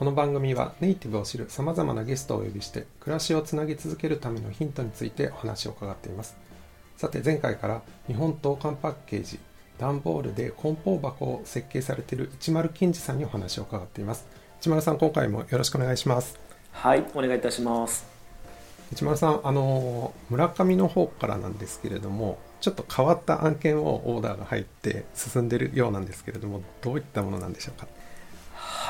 この番組はネイティブを知るさまざまなゲストをお呼びして暮らしをつなぎ続けるためのヒントについてお話を伺っています。さて前回から日本東韓パッケージ段ボールで梱包箱を設計されている一丸金次さんにお話を伺っています。一丸さん今回もよろしくお願いします。はい、お願いいたします。一丸さんあの村上の方からなんですけれどもちょっと変わった案件をオーダーが入って進んでいるようなんですけれどもどういったものなんでしょうか？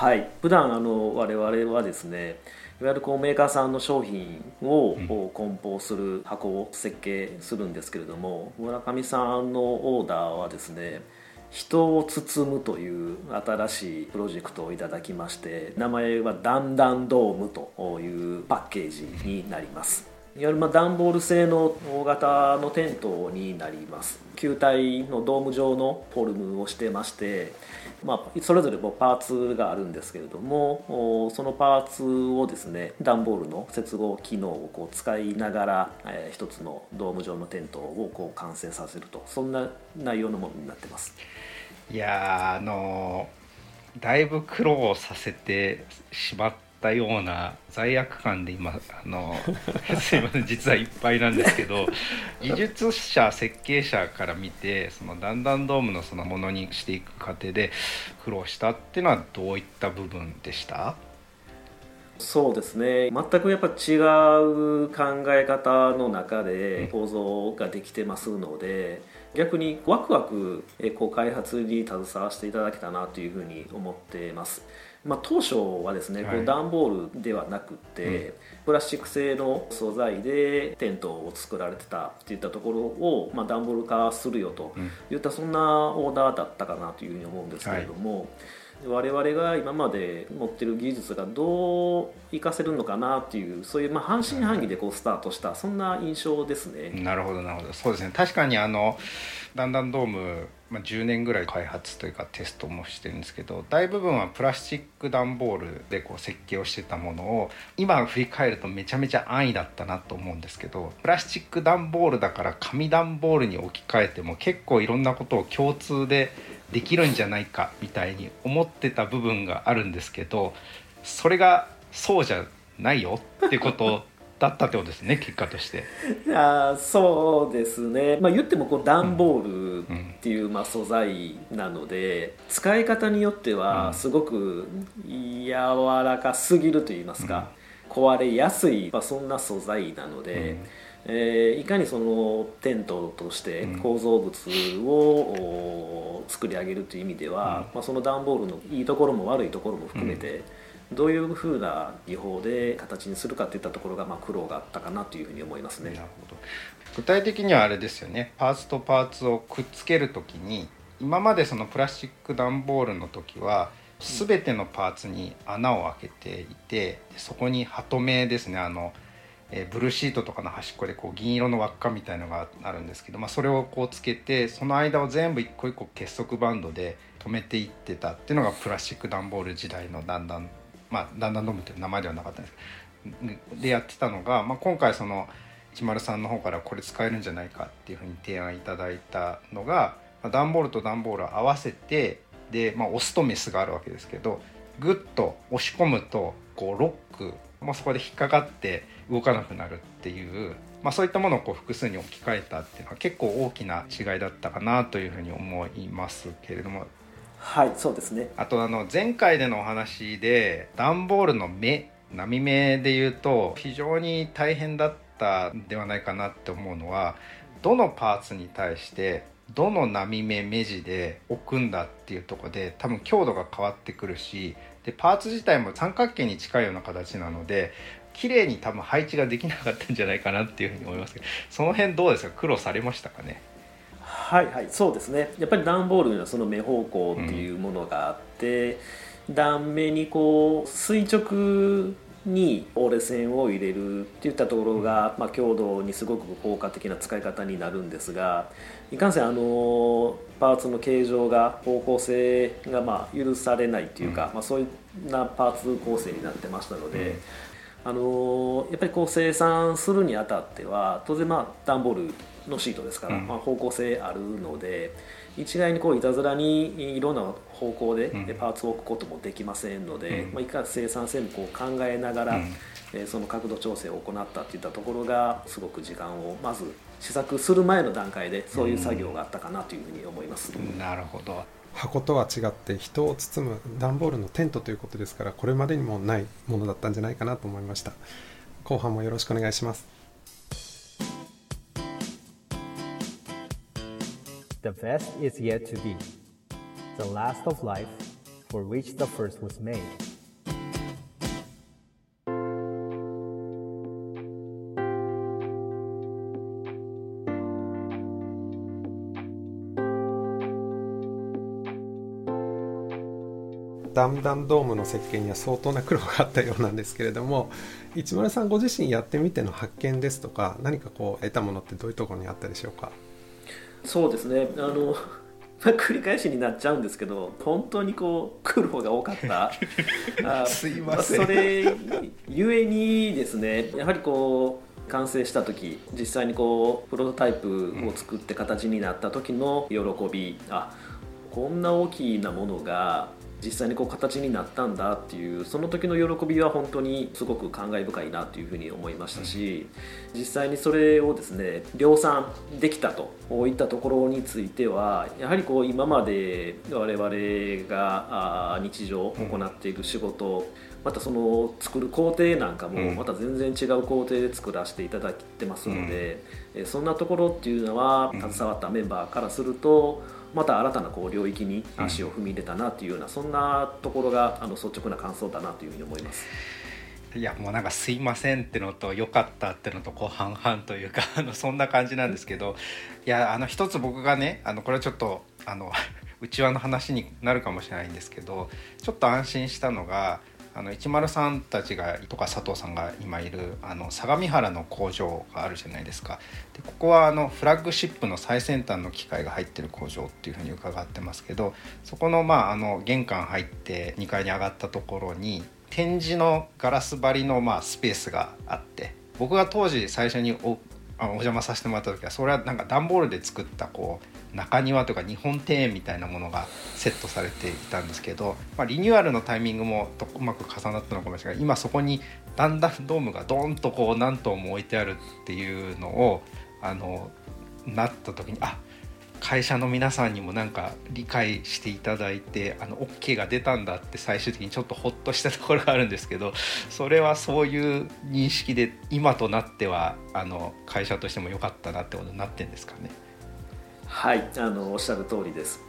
はい、普段あの我々はですね、いわゆるこうメーカーさんの商品を梱包する箱を設計するんですけれども、村上さんのオーダーはですね、人を包むという新しいプロジェクトをいただきまして名前はダンダンドームというパッケージになりますいわゆるま段ボール製の大型のテントになります。球体のドーム状のフォルムをしてまして、まあ、それぞれこうパーツがあるんですけれどもそのパーツをですね段ボールの接合機能をこう使いながら、えー一つのドーム状のテントをこう完成させると。そんな内容のものになってます。いやーあのーだいぶ苦労させてしまったような罪悪感で今あのー すいません実はいっぱいなんですけど 技術者設計者から見てそのだんだんドームのそのものにしていく過程で苦労したっていうのはどういった部分でした？そうですね。全くやっぱ違う考え方の中で構造ができてますので逆にワクワクえこう開発に携わせていただけたなというふうに思ってます。まあ、当初はですね、こはい。う段ボールではなくて、プラスチック製の素材でテントを作られてたっていったところを、まあ、段ボール化するよといったそんなオーダーだったかなというふうに思うんですけれども、我々が今まで持ってる技術がどう活かせるのかなっていうそういうまあ半信半疑でこうスタートしたそんな印象ですね。なるほどなるほど。そうですね。確かにあのだんだんドーム、まあ、10年ぐらい開発というかテストもしてるんですけど大部分はプラスチック段ボールでこう設計をしてたものを今振り返るとめちゃめちゃ安易だったなと思うんですけどプラスチック段ボールだから紙段ボールに置き換えても結構いろんなことを共通でできるんじゃないかみたいに思ってた部分があるんですけどそれがそうじゃないよってことだったってことですね結果として。あーそうですね、まあ、言ってもこう段ボールっていうまあ素材なので使い方によってはすごく柔らかすぎると言いますか、壊れやすい、まあ、そんな素材なので、えーいかにそのテントとして構造物をお作り上げるという意味では、まあ、その段ボールのいいところも悪いところも含めて、どういうふうな技法で形にするかといったところがまあ苦労があったかなというふうに思いますね。なる。ほど。具体的にはあれですよね。パーツとパーツをくっつける時に今までそのプラスチック段ボールの時は全てのパーツに穴を開けていてそこにハトメですね。あの、えブルーシートとかの端っこでこう銀色の輪っかみたいのがあるんですけど、まあ、それをこうつけてその間を全部一個一個結束バンドで止めていってたっていうのがプラスチック段ボール時代のだんだんまあだんだん飲むという名前ではなかったんですけどでやってたのが、まあ、今回その103の方からこれ使えるんじゃないかっていうふうに提案いただいたのが、まあ、段ボールと段ボールを合わせてで、まあ、オスとメスがあるわけですけどグッと押し込むとこうロックもうそこで引っかかって動かなくなるっていう、まあ、そういったものをこう複数に置き換えたっていうのは結構大きな違いだったかなというふうに思いますけれどもはいそうですね。あとあの前回でのお話で段ボールの目波目で言うと非常に大変だったんではないかなって思うのはどのパーツに対してどの波目目地で置くんだっていうとこで多分強度が変わってくるしでパーツ自体も三角形に近いような形なので綺麗に多分配置ができなかったんじゃないかなっていうふうに思いますけどその辺どうですか？苦労されましたかね？はいはい。そうですね。やっぱり段ボールにはその目方向っていうものがあって、断面にこう垂直に折れ線を入れるっていったところが、まあ、強度にすごく効果的な使い方になるんですがいかんせんあのパーツの形状が方向性がまあ許されないというか、うん、まあ、そういうなパーツ構成になってましたので。うんあのやっぱりこう生産するにあたっては当然まあ段ボールのシートですから、うん、まあ、方向性あるので一概にこういたずらにいろんな方向でパーツを置くこともできませんので、うん、まあ、いか生産性もこう考えながら、うん、えー、その角度調整を行ったといったところがすごく時間をまず試作する前の段階でそういう作業があったかなというふうに思います。なるほど箱とは違って人を包む段ボールのテントということですからこれまでにもないものだったんじゃないかなと思いました。後半もよろしくお願いします。The best is yet to be. The last of life for which the first was made. ダムダムドームの設計には相当な苦労があったようなんですけれども市丸さんご自身やってみての発見ですとか何かこう得たものってどういうところにあったでしょうか？そうですね。あの繰り返しになっちゃうんですけど本当にこう苦労が多かった。あすいません。それゆえにですねやはりこう完成した時実際にこうプロトタイプを作って形になった時の喜び、うん、あこんな大きなものが実際にこう形になったんだっていうその時の喜びは本当にすごく感慨深いなというふうに思いましたし実際にそれをですね量産できたといったところについてはやはりこう今まで我々が日常行っている仕事またその作る工程なんかもまた全然違う工程で作らせていただいてますので、そんなところっていうのは携わったメンバーからするとまた新たなこう領域に足を踏み入れたなというような、そんなところがあの率直な感想だなというふうに思います。いやもうなんか「すいません」ってのと「よかった」ってのとこう半々というか あのそんな感じなんですけどいやあの一つ僕がねあのこれはちょっとあの 内輪の話になるかもしれないんですけどちょっと安心したのがあの103たちがとか佐藤さんが今いるあの相模原の工場があるじゃないですか。でここはあのフラッグシップの最先端の機械が入ってる工場っていうふうに伺ってますけどそこの,、まあ、あの玄関入って2階に上がったところに展示のガラス張りのまあスペースがあって僕が当時最初におお邪魔させてもらった時はそれはなんか段ボールで作ったこう中庭とか日本庭園みたいなものがセットされていたんですけど、まあ、リニューアルのタイミングもうまく重なったのかもしれない。今そこにだんだんドームがドーンとこう何棟も置いてあるっていうのをあのなった時にあっ会社の皆さんにもなんか理解していただいてあの OK が出たんだって最終的にちょっとほっとしたところがあるんですけどそれはそういう認識で今となってはあの会社としても良かったなってことになってんですかね？はいあのおっしゃる通りです。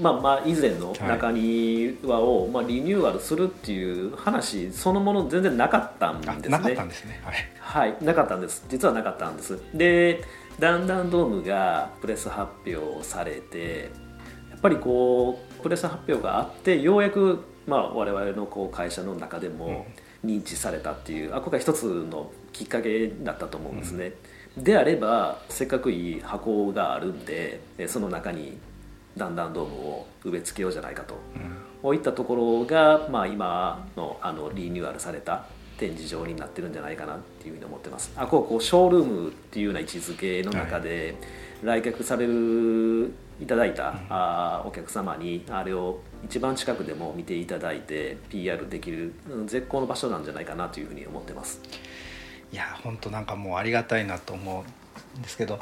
まあ、まあ以前の中庭を、はい、まあ、リニューアルするっていう話そのもの全然なかったんですね。なかったんですね。はい、はい、なかったんです。実はなかったんです。でだんだんドームがプレス発表されてやっぱりこうプレス発表があってようやく、まあ、我々のこう会社の中でも認知されたっていう、あここが一つのきっかけだったと思うんですね。うん、であればせっかくいい箱があるんでその中にだんだんドームを植え付けようじゃないかと、うん、こういったところが、まあ、今のあのリニューアルされた展示場になってるんじゃないかなっていうふうに思ってます。あこうこうショールームっていうような位置づけの中で、来客されるいただいた、あお客様にあれを一番近くでも見ていただいて PR できる絶好の場所なんじゃないかなというふうに思ってます。いや本当なんかもうありがたいなと思うんですけど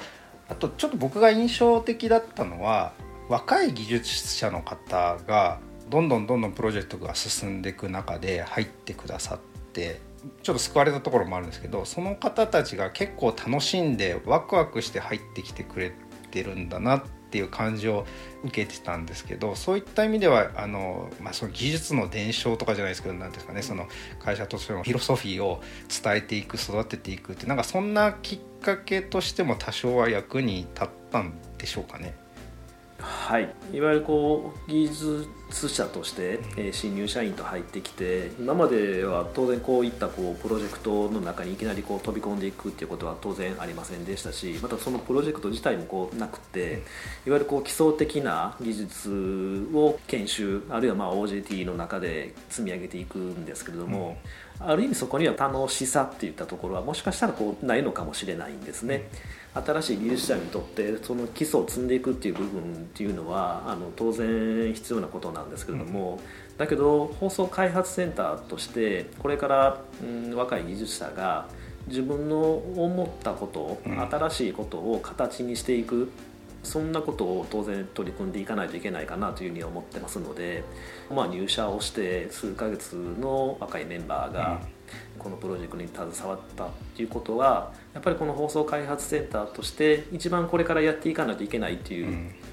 あとちょっと僕が印象的だったのは若い技術者の方がどんどんどんどんプロジェクトが進んでいく中で入ってくださってってちょっと救われたところもあるんですけどその方たちが結構楽しんでワクワクして入ってきてくれてるんだなっていう感じを受けてたんですけどそういった意味ではあの、まあ、その技術の伝承とかじゃないですけど何ですかねその会社としてのフィロソフィーを伝えていく育てていくってなんかそんなきっかけとしても多少は役に立ったんでしょうかね。はい、いわゆるこう技術者として、え新入社員と入ってきて今までは当然こういったこうプロジェクトの中にいきなりこう飛び込んでいくっていうことは当然ありませんでしたしまたそのプロジェクト自体もこうなくていわゆるこう基礎的な技術を研修あるいはまあ OJT の中で積み上げていくんですけれども、うん、ある意味そこには楽しさっていったところはもしかしたらこうないのかもしれないんですね。新しい技術者にとってその基礎を積んでいくっていう部分っていうのはあの当然必要なことなんですけれども、うん、だけど放送開発センターとしてこれから、うん、若い技術者が自分の思ったこと、うん、新しいことを形にしていくそんなことを当然取り組んでいかないといけないかなというふうに思ってますので、まあ、入社をして数ヶ月の若いメンバーがこのプロジェクトに携わったっていうことはやっぱりこの放送開発センターとして一番これからやっていかないといけないっていう、うん、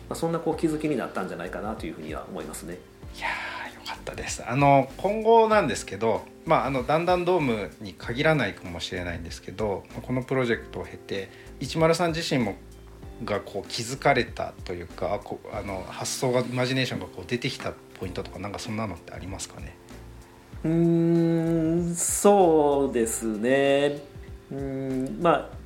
まあ、そんなこう気づきになったんじゃないかなというふうには思いますね。いやよかったです。あの今後なんですけど、まあ、あのだんだんドームに限らないかもしれないんですけどこのプロジェクトを経て103自身もがこう気づかれたというかこあの発想がイマジネーションがこう出てきたポイントとかなんかそんなのってありますかね？うんそうですね。うんまあ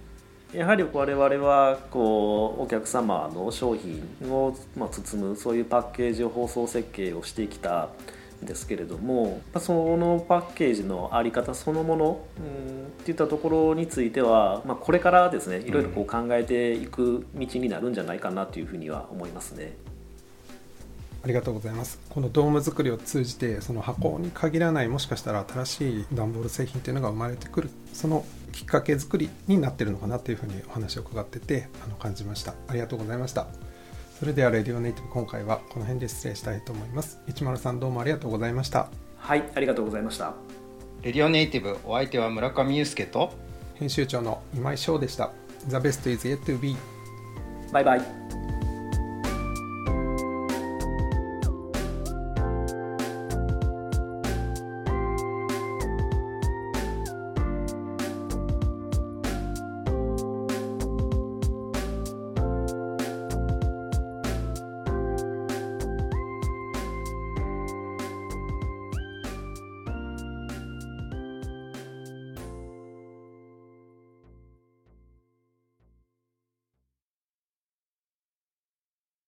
やはり我々はこうお客様の商品を、まあ、包むそういうパッケージを包装設計をしてきたですけれどもそのパッケージの在り方そのものうんっていったところについては、まあ、これからですねいろいろこう考えていく道になるんじゃないかなというふうには思いますね。ありがとうございます。このドーム作りを通じてその箱に限らないもしかしたら新しい段ボール製品っていうのが生まれてくるそのきっかけ作りになってるのかなというふうにお話を伺っててあの感じました。ありがとうございました。それではレディオネイティブ今回はこの辺で失礼したいと思います。103どうもありがとうございました。はいありがとうございました。レディオネイティブお相手は村上祐介と編集長の今井翔でした。The best is yet to be バイバイ